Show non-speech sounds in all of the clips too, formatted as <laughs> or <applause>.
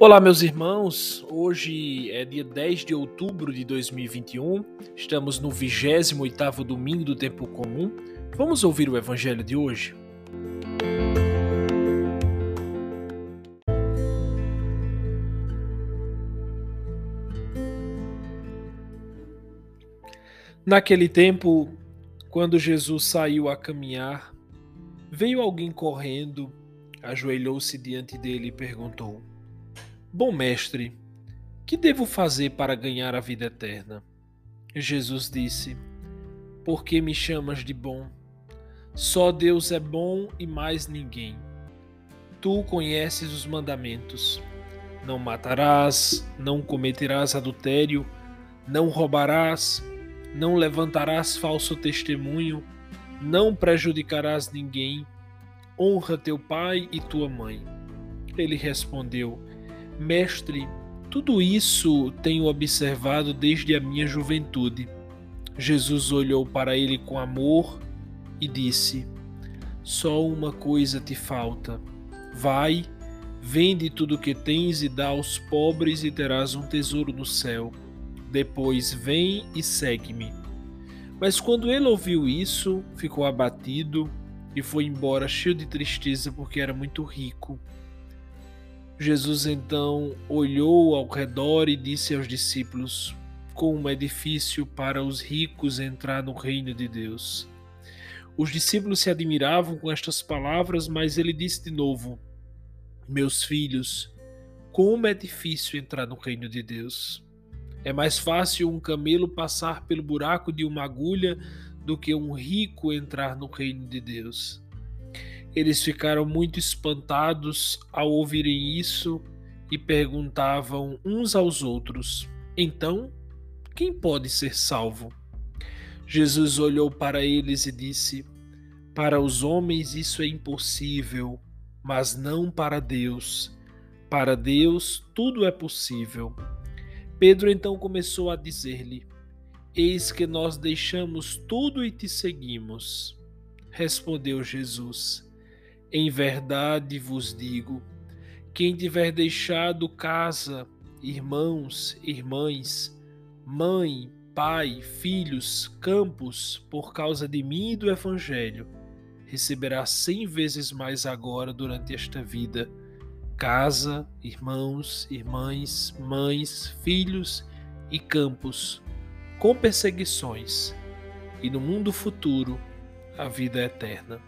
Olá, meus irmãos. Hoje é dia 10 de outubro de 2021. Estamos no 28º domingo do tempo comum. Vamos ouvir o evangelho de hoje. Naquele tempo, quando Jesus saiu a caminhar, veio alguém correndo, ajoelhou-se diante dele e perguntou: Bom mestre, que devo fazer para ganhar a vida eterna? Jesus disse: Por que me chamas de bom? Só Deus é bom e mais ninguém. Tu conheces os mandamentos: Não matarás, não cometerás adultério, não roubarás, não levantarás falso testemunho, não prejudicarás ninguém, honra teu pai e tua mãe. Ele respondeu: Mestre, tudo isso tenho observado desde a minha juventude. Jesus olhou para ele com amor e disse: Só uma coisa te falta. Vai, vende tudo o que tens e dá aos pobres e terás um tesouro no céu. Depois vem e segue-me. Mas quando ele ouviu isso, ficou abatido e foi embora cheio de tristeza porque era muito rico. Jesus então olhou ao redor e disse aos discípulos: Como é difícil para os ricos entrar no reino de Deus. Os discípulos se admiravam com estas palavras, mas ele disse de novo: Meus filhos, como é difícil entrar no reino de Deus. É mais fácil um camelo passar pelo buraco de uma agulha do que um rico entrar no reino de Deus. Eles ficaram muito espantados ao ouvirem isso e perguntavam uns aos outros: Então, quem pode ser salvo? Jesus olhou para eles e disse: Para os homens isso é impossível, mas não para Deus. Para Deus tudo é possível. Pedro então começou a dizer-lhe: Eis que nós deixamos tudo e te seguimos. Respondeu Jesus: em verdade vos digo: quem tiver deixado casa, irmãos, irmãs, mãe, pai, filhos, campos, por causa de mim e do Evangelho, receberá cem vezes mais agora durante esta vida casa, irmãos, irmãs, mães, filhos e campos, com perseguições, e no mundo futuro a vida eterna.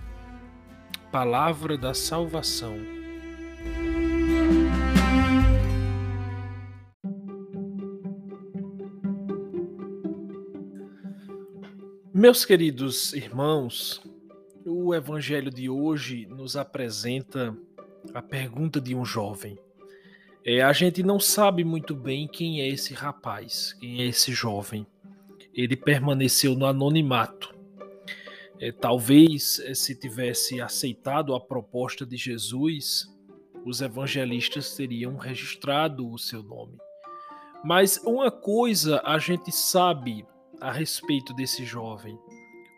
Palavra da Salvação. Meus queridos irmãos, o Evangelho de hoje nos apresenta a pergunta de um jovem. É, a gente não sabe muito bem quem é esse rapaz, quem é esse jovem. Ele permaneceu no anonimato. É, talvez é, se tivesse aceitado a proposta de Jesus, os evangelistas teriam registrado o seu nome. Mas uma coisa a gente sabe a respeito desse jovem: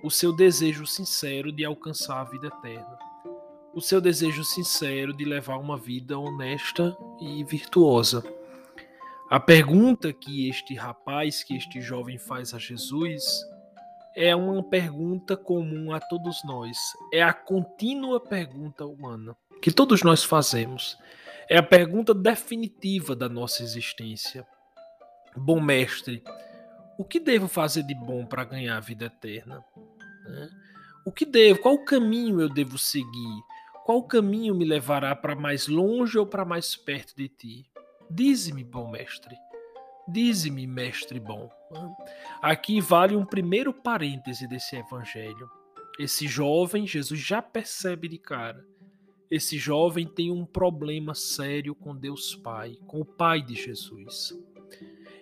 o seu desejo sincero de alcançar a vida eterna, o seu desejo sincero de levar uma vida honesta e virtuosa. A pergunta que este rapaz, que este jovem faz a Jesus é uma pergunta comum a todos nós. É a contínua pergunta humana que todos nós fazemos. É a pergunta definitiva da nossa existência. Bom mestre, o que devo fazer de bom para ganhar a vida eterna? Né? O que devo? Qual caminho eu devo seguir? Qual caminho me levará para mais longe ou para mais perto de ti? Dize-me, bom mestre. Dize-me, mestre bom. Aqui vale um primeiro parêntese desse evangelho. Esse jovem, Jesus já percebe de cara. Esse jovem tem um problema sério com Deus Pai, com o Pai de Jesus.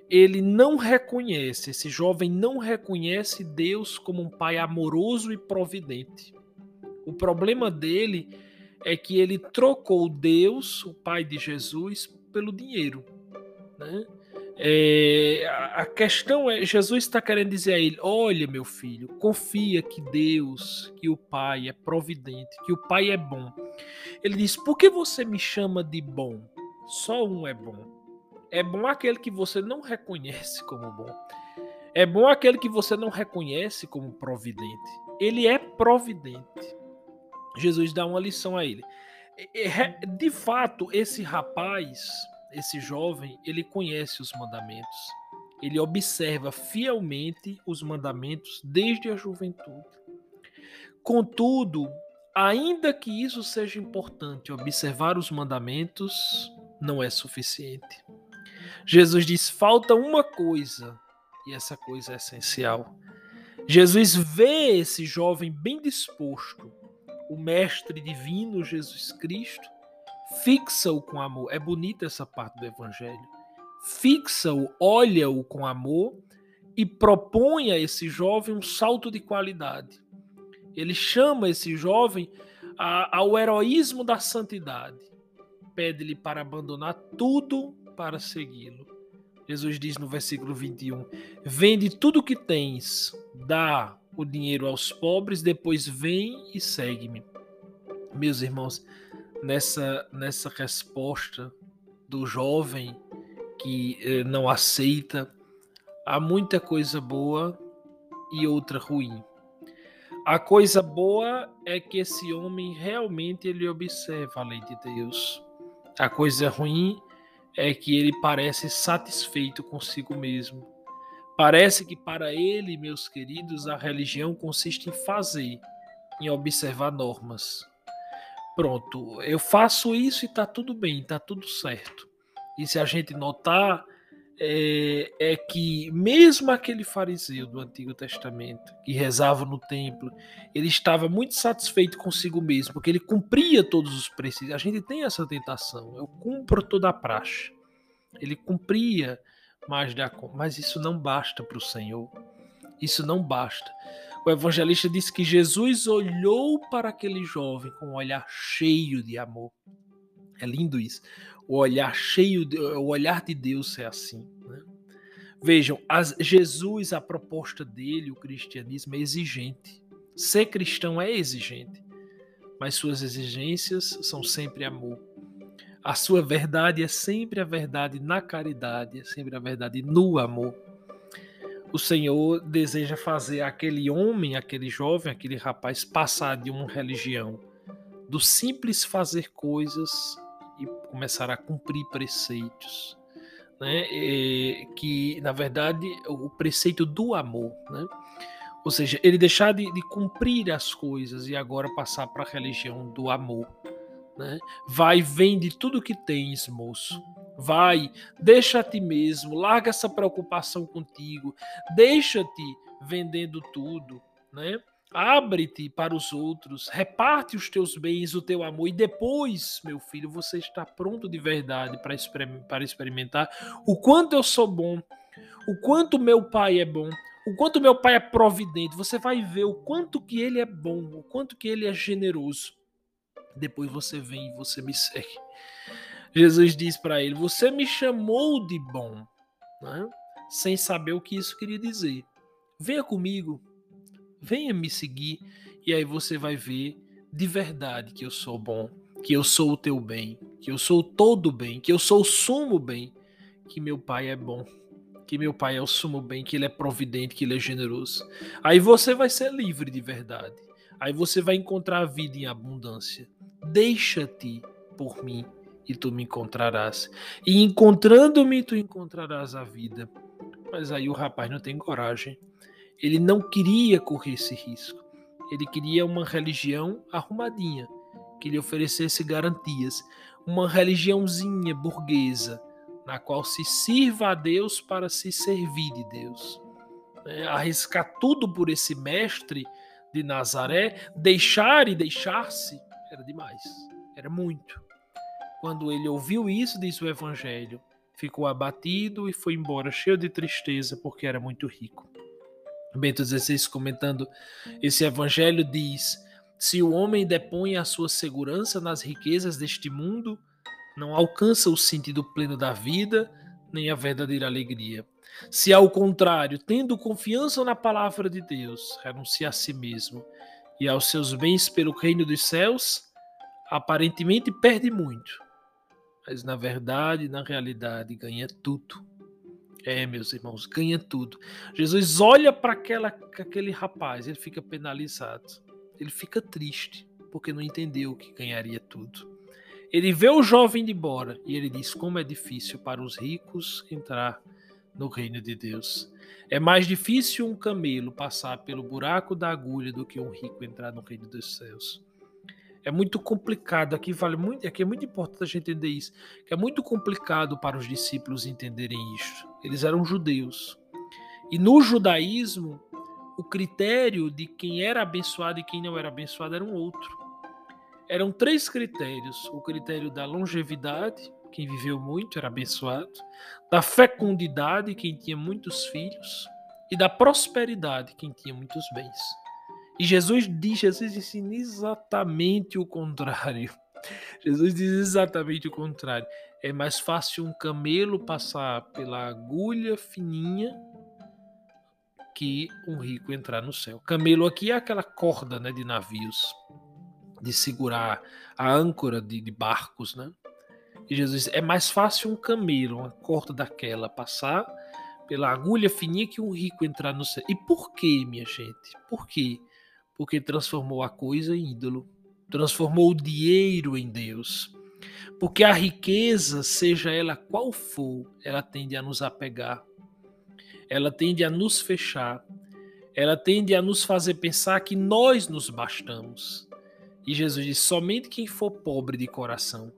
Ele não reconhece, esse jovem não reconhece Deus como um Pai amoroso e providente. O problema dele é que ele trocou Deus, o Pai de Jesus, pelo dinheiro. Né? É, a questão é, Jesus está querendo dizer a ele: olha, meu filho, confia que Deus, que o Pai é providente, que o Pai é bom. Ele diz: por que você me chama de bom? Só um é bom. É bom aquele que você não reconhece como bom. É bom aquele que você não reconhece como providente. Ele é providente. Jesus dá uma lição a ele. De fato, esse rapaz, esse jovem, ele conhece os mandamentos. Ele observa fielmente os mandamentos desde a juventude. Contudo, ainda que isso seja importante, observar os mandamentos não é suficiente. Jesus diz: falta uma coisa, e essa coisa é essencial. Jesus vê esse jovem bem disposto, o Mestre Divino Jesus Cristo, fixa-o com amor. É bonita essa parte do Evangelho. Fixa-o, olha-o com amor e propõe a esse jovem um salto de qualidade. Ele chama esse jovem a, ao heroísmo da santidade. Pede-lhe para abandonar tudo para segui-lo. Jesus diz no versículo 21: Vende tudo o que tens, dá o dinheiro aos pobres, depois vem e segue-me. Meus irmãos, nessa, nessa resposta do jovem que eh, não aceita, há muita coisa boa e outra ruim. A coisa boa é que esse homem realmente ele observa a lei de Deus. A coisa ruim é que ele parece satisfeito consigo mesmo. Parece que para ele, meus queridos, a religião consiste em fazer, em observar normas. Pronto, eu faço isso e está tudo bem, está tudo certo. E se a gente notar, é, é, que mesmo aquele fariseu do Antigo Testamento que rezava no templo, ele estava muito satisfeito consigo mesmo, porque ele cumpria todos os preceitos. A gente tem essa tentação, eu cumpro toda a praxe. Ele cumpria mais da mas isso não basta para o Senhor. Isso não basta. O evangelista diz que Jesus olhou para aquele jovem com um olhar cheio de amor. É lindo isso. O olhar cheio, de, o olhar de Deus é assim. Né? Vejam, as, Jesus, a proposta dele, o cristianismo é exigente. Ser cristão é exigente, mas suas exigências são sempre amor. A sua verdade é sempre a verdade na caridade, é sempre a verdade no amor o Senhor deseja fazer aquele homem, aquele jovem, aquele rapaz passar de uma religião do simples fazer coisas e começar a cumprir preceitos, né? E, que na verdade o preceito do amor, né? Ou seja, ele deixar de, de cumprir as coisas e agora passar para a religião do amor. Né? Vai, vende tudo que tens, moço. Vai, deixa a ti mesmo, larga essa preocupação contigo, deixa-te vendendo tudo, né? Abre-te para os outros, reparte os teus bens, o teu amor, e depois, meu filho, você está pronto de verdade para, para experimentar o quanto eu sou bom, o quanto meu pai é bom, o quanto meu pai é providente. Você vai ver o quanto que ele é bom, o quanto que ele é generoso. Depois você vem e você me segue. Jesus diz para ele: Você me chamou de bom, né? sem saber o que isso queria dizer. Venha comigo, venha me seguir, e aí você vai ver de verdade que eu sou bom, que eu sou o teu bem, que eu sou todo bem, que eu sou o sumo bem, que meu pai é bom, que meu pai é o sumo bem, que ele é providente, que ele é generoso. Aí você vai ser livre de verdade. Aí você vai encontrar a vida em abundância. Deixa-te por mim e tu me encontrarás. E encontrando-me, tu encontrarás a vida. Mas aí o rapaz não tem coragem. Ele não queria correr esse risco. Ele queria uma religião arrumadinha, que lhe oferecesse garantias. Uma religiãozinha burguesa, na qual se sirva a Deus para se servir de Deus. É, arriscar tudo por esse mestre de Nazaré, deixar e deixar-se, era demais. Era muito. Quando ele ouviu isso, diz o Evangelho, ficou abatido e foi embora cheio de tristeza porque era muito rico. Bento XVI, comentando esse Evangelho, diz: Se o homem depõe a sua segurança nas riquezas deste mundo, não alcança o sentido pleno da vida, nem a verdadeira alegria. Se, ao contrário, tendo confiança na palavra de Deus, renuncia a si mesmo e aos seus bens pelo reino dos céus, aparentemente perde muito, mas na verdade, na realidade, ganha tudo. É, meus irmãos, ganha tudo. Jesus olha para aquele rapaz, ele fica penalizado, ele fica triste, porque não entendeu que ganharia tudo. Ele vê o jovem de embora e ele diz como é difícil para os ricos entrar no reino de Deus. É mais difícil um camelo passar pelo buraco da agulha do que um rico entrar no reino dos céus. É muito complicado, aqui vale muito, aqui é muito importante a gente entender isso, que é muito complicado para os discípulos entenderem isso. Eles eram judeus. E no judaísmo, o critério de quem era abençoado e quem não era abençoado era um outro. Eram três critérios: o critério da longevidade, quem viveu muito era abençoado, da fecundidade, quem tinha muitos filhos, e da prosperidade, quem tinha muitos bens. E Jesus diz, Jesus ensina exatamente o contrário. <laughs> Jesus diz exatamente o contrário. É mais fácil um camelo passar pela agulha fininha que um rico entrar no céu. Camelo aqui é aquela corda né, de navios, de segurar a âncora de, de barcos, né? E Jesus diz, é mais fácil um camelo, uma corda daquela, passar pela agulha fininha que um rico entrar no céu. E por quê, minha gente? Por quê? porque transformou a coisa em ídolo, transformou o dinheiro em Deus. Porque a riqueza, seja ela qual for, ela tende a nos apegar, ela tende a nos fechar, ela tende a nos fazer pensar que nós nos bastamos. E Jesus diz: somente quem for pobre de coração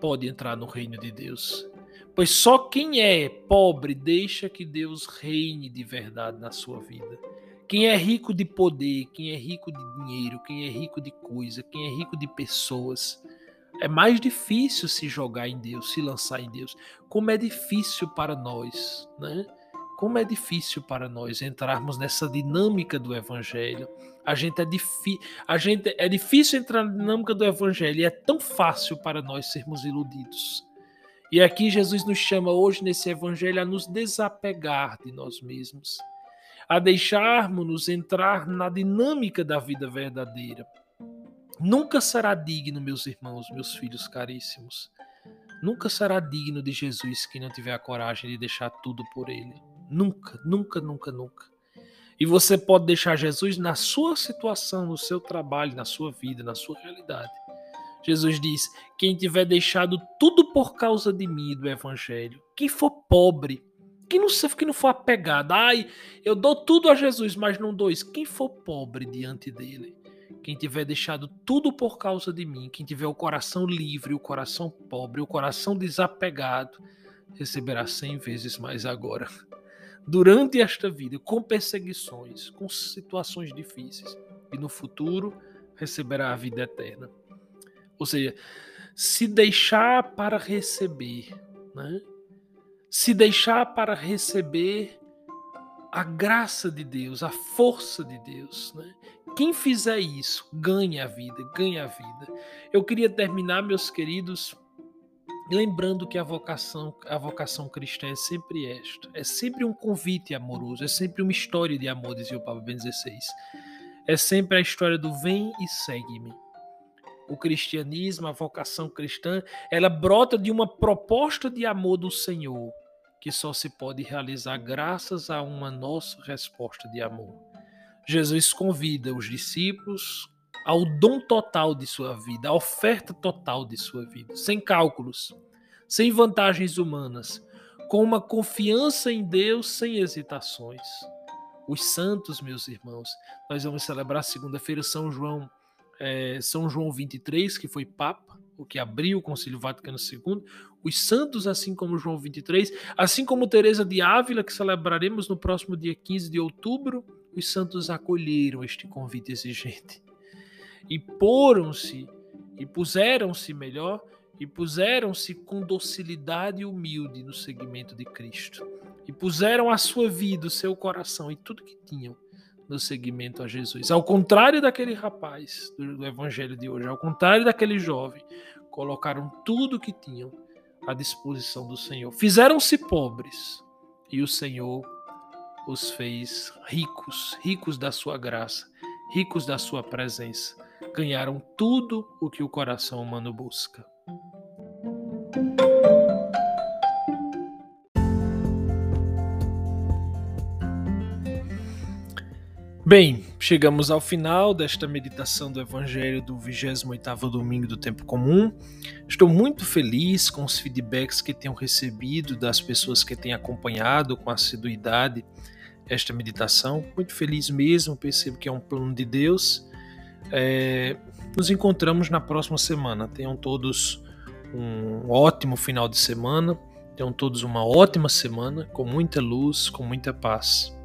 pode entrar no reino de Deus. Pois só quem é pobre deixa que Deus reine de verdade na sua vida. Quem é rico de poder, quem é rico de dinheiro, quem é rico de coisa, quem é rico de pessoas, é mais difícil se jogar em Deus, se lançar em Deus. Como é difícil para nós, né? Como é difícil para nós entrarmos nessa dinâmica do evangelho. A gente é, a gente é difícil entrar na dinâmica do evangelho e é tão fácil para nós sermos iludidos. E aqui Jesus nos chama hoje nesse evangelho a nos desapegar de nós mesmos a deixarmos-nos entrar na dinâmica da vida verdadeira. Nunca será digno, meus irmãos, meus filhos caríssimos. Nunca será digno de Jesus quem não tiver a coragem de deixar tudo por ele. Nunca, nunca, nunca, nunca. E você pode deixar Jesus na sua situação, no seu trabalho, na sua vida, na sua realidade. Jesus diz: quem tiver deixado tudo por causa de mim do evangelho, quem for pobre, quem não, quem não for apegado, ai, eu dou tudo a Jesus, mas não dou isso. Quem for pobre diante dele, quem tiver deixado tudo por causa de mim, quem tiver o coração livre, o coração pobre, o coração desapegado, receberá cem vezes mais agora. Durante esta vida, com perseguições, com situações difíceis, e no futuro receberá a vida eterna. Ou seja, se deixar para receber, né? se deixar para receber a graça de Deus, a força de Deus. Né? Quem fizer isso ganha a vida, ganha a vida. Eu queria terminar, meus queridos, lembrando que a vocação, a vocação cristã é sempre esta, é sempre um convite amoroso, é sempre uma história de amor, dizia o Papa Ben XVI. É sempre a história do vem e segue-me o cristianismo, a vocação cristã, ela brota de uma proposta de amor do Senhor, que só se pode realizar graças a uma nossa resposta de amor. Jesus convida os discípulos ao dom total de sua vida, à oferta total de sua vida, sem cálculos, sem vantagens humanas, com uma confiança em Deus sem hesitações. Os santos, meus irmãos, nós vamos celebrar segunda-feira São João é, São João 23, que foi Papa, o que abriu o Concílio Vaticano II, os santos, assim como João 23, assim como Teresa de Ávila, que celebraremos no próximo dia 15 de outubro, os santos acolheram este convite exigente e poram-se e puseram-se melhor e puseram-se com docilidade humilde no seguimento de Cristo e puseram a sua vida, o seu coração e tudo que tinham no seguimento a Jesus. Ao contrário daquele rapaz do, do evangelho de hoje, ao contrário daquele jovem, colocaram tudo que tinham à disposição do Senhor. Fizeram-se pobres e o Senhor os fez ricos, ricos da sua graça, ricos da sua presença ganharam tudo o que o coração humano busca. Bem, chegamos ao final desta meditação do Evangelho do 28º domingo do tempo comum. Estou muito feliz com os feedbacks que tenho recebido das pessoas que têm acompanhado com assiduidade esta meditação. Muito feliz mesmo, percebo que é um plano de Deus é, nos encontramos na próxima semana. Tenham todos um ótimo final de semana. Tenham todos uma ótima semana, com muita luz, com muita paz.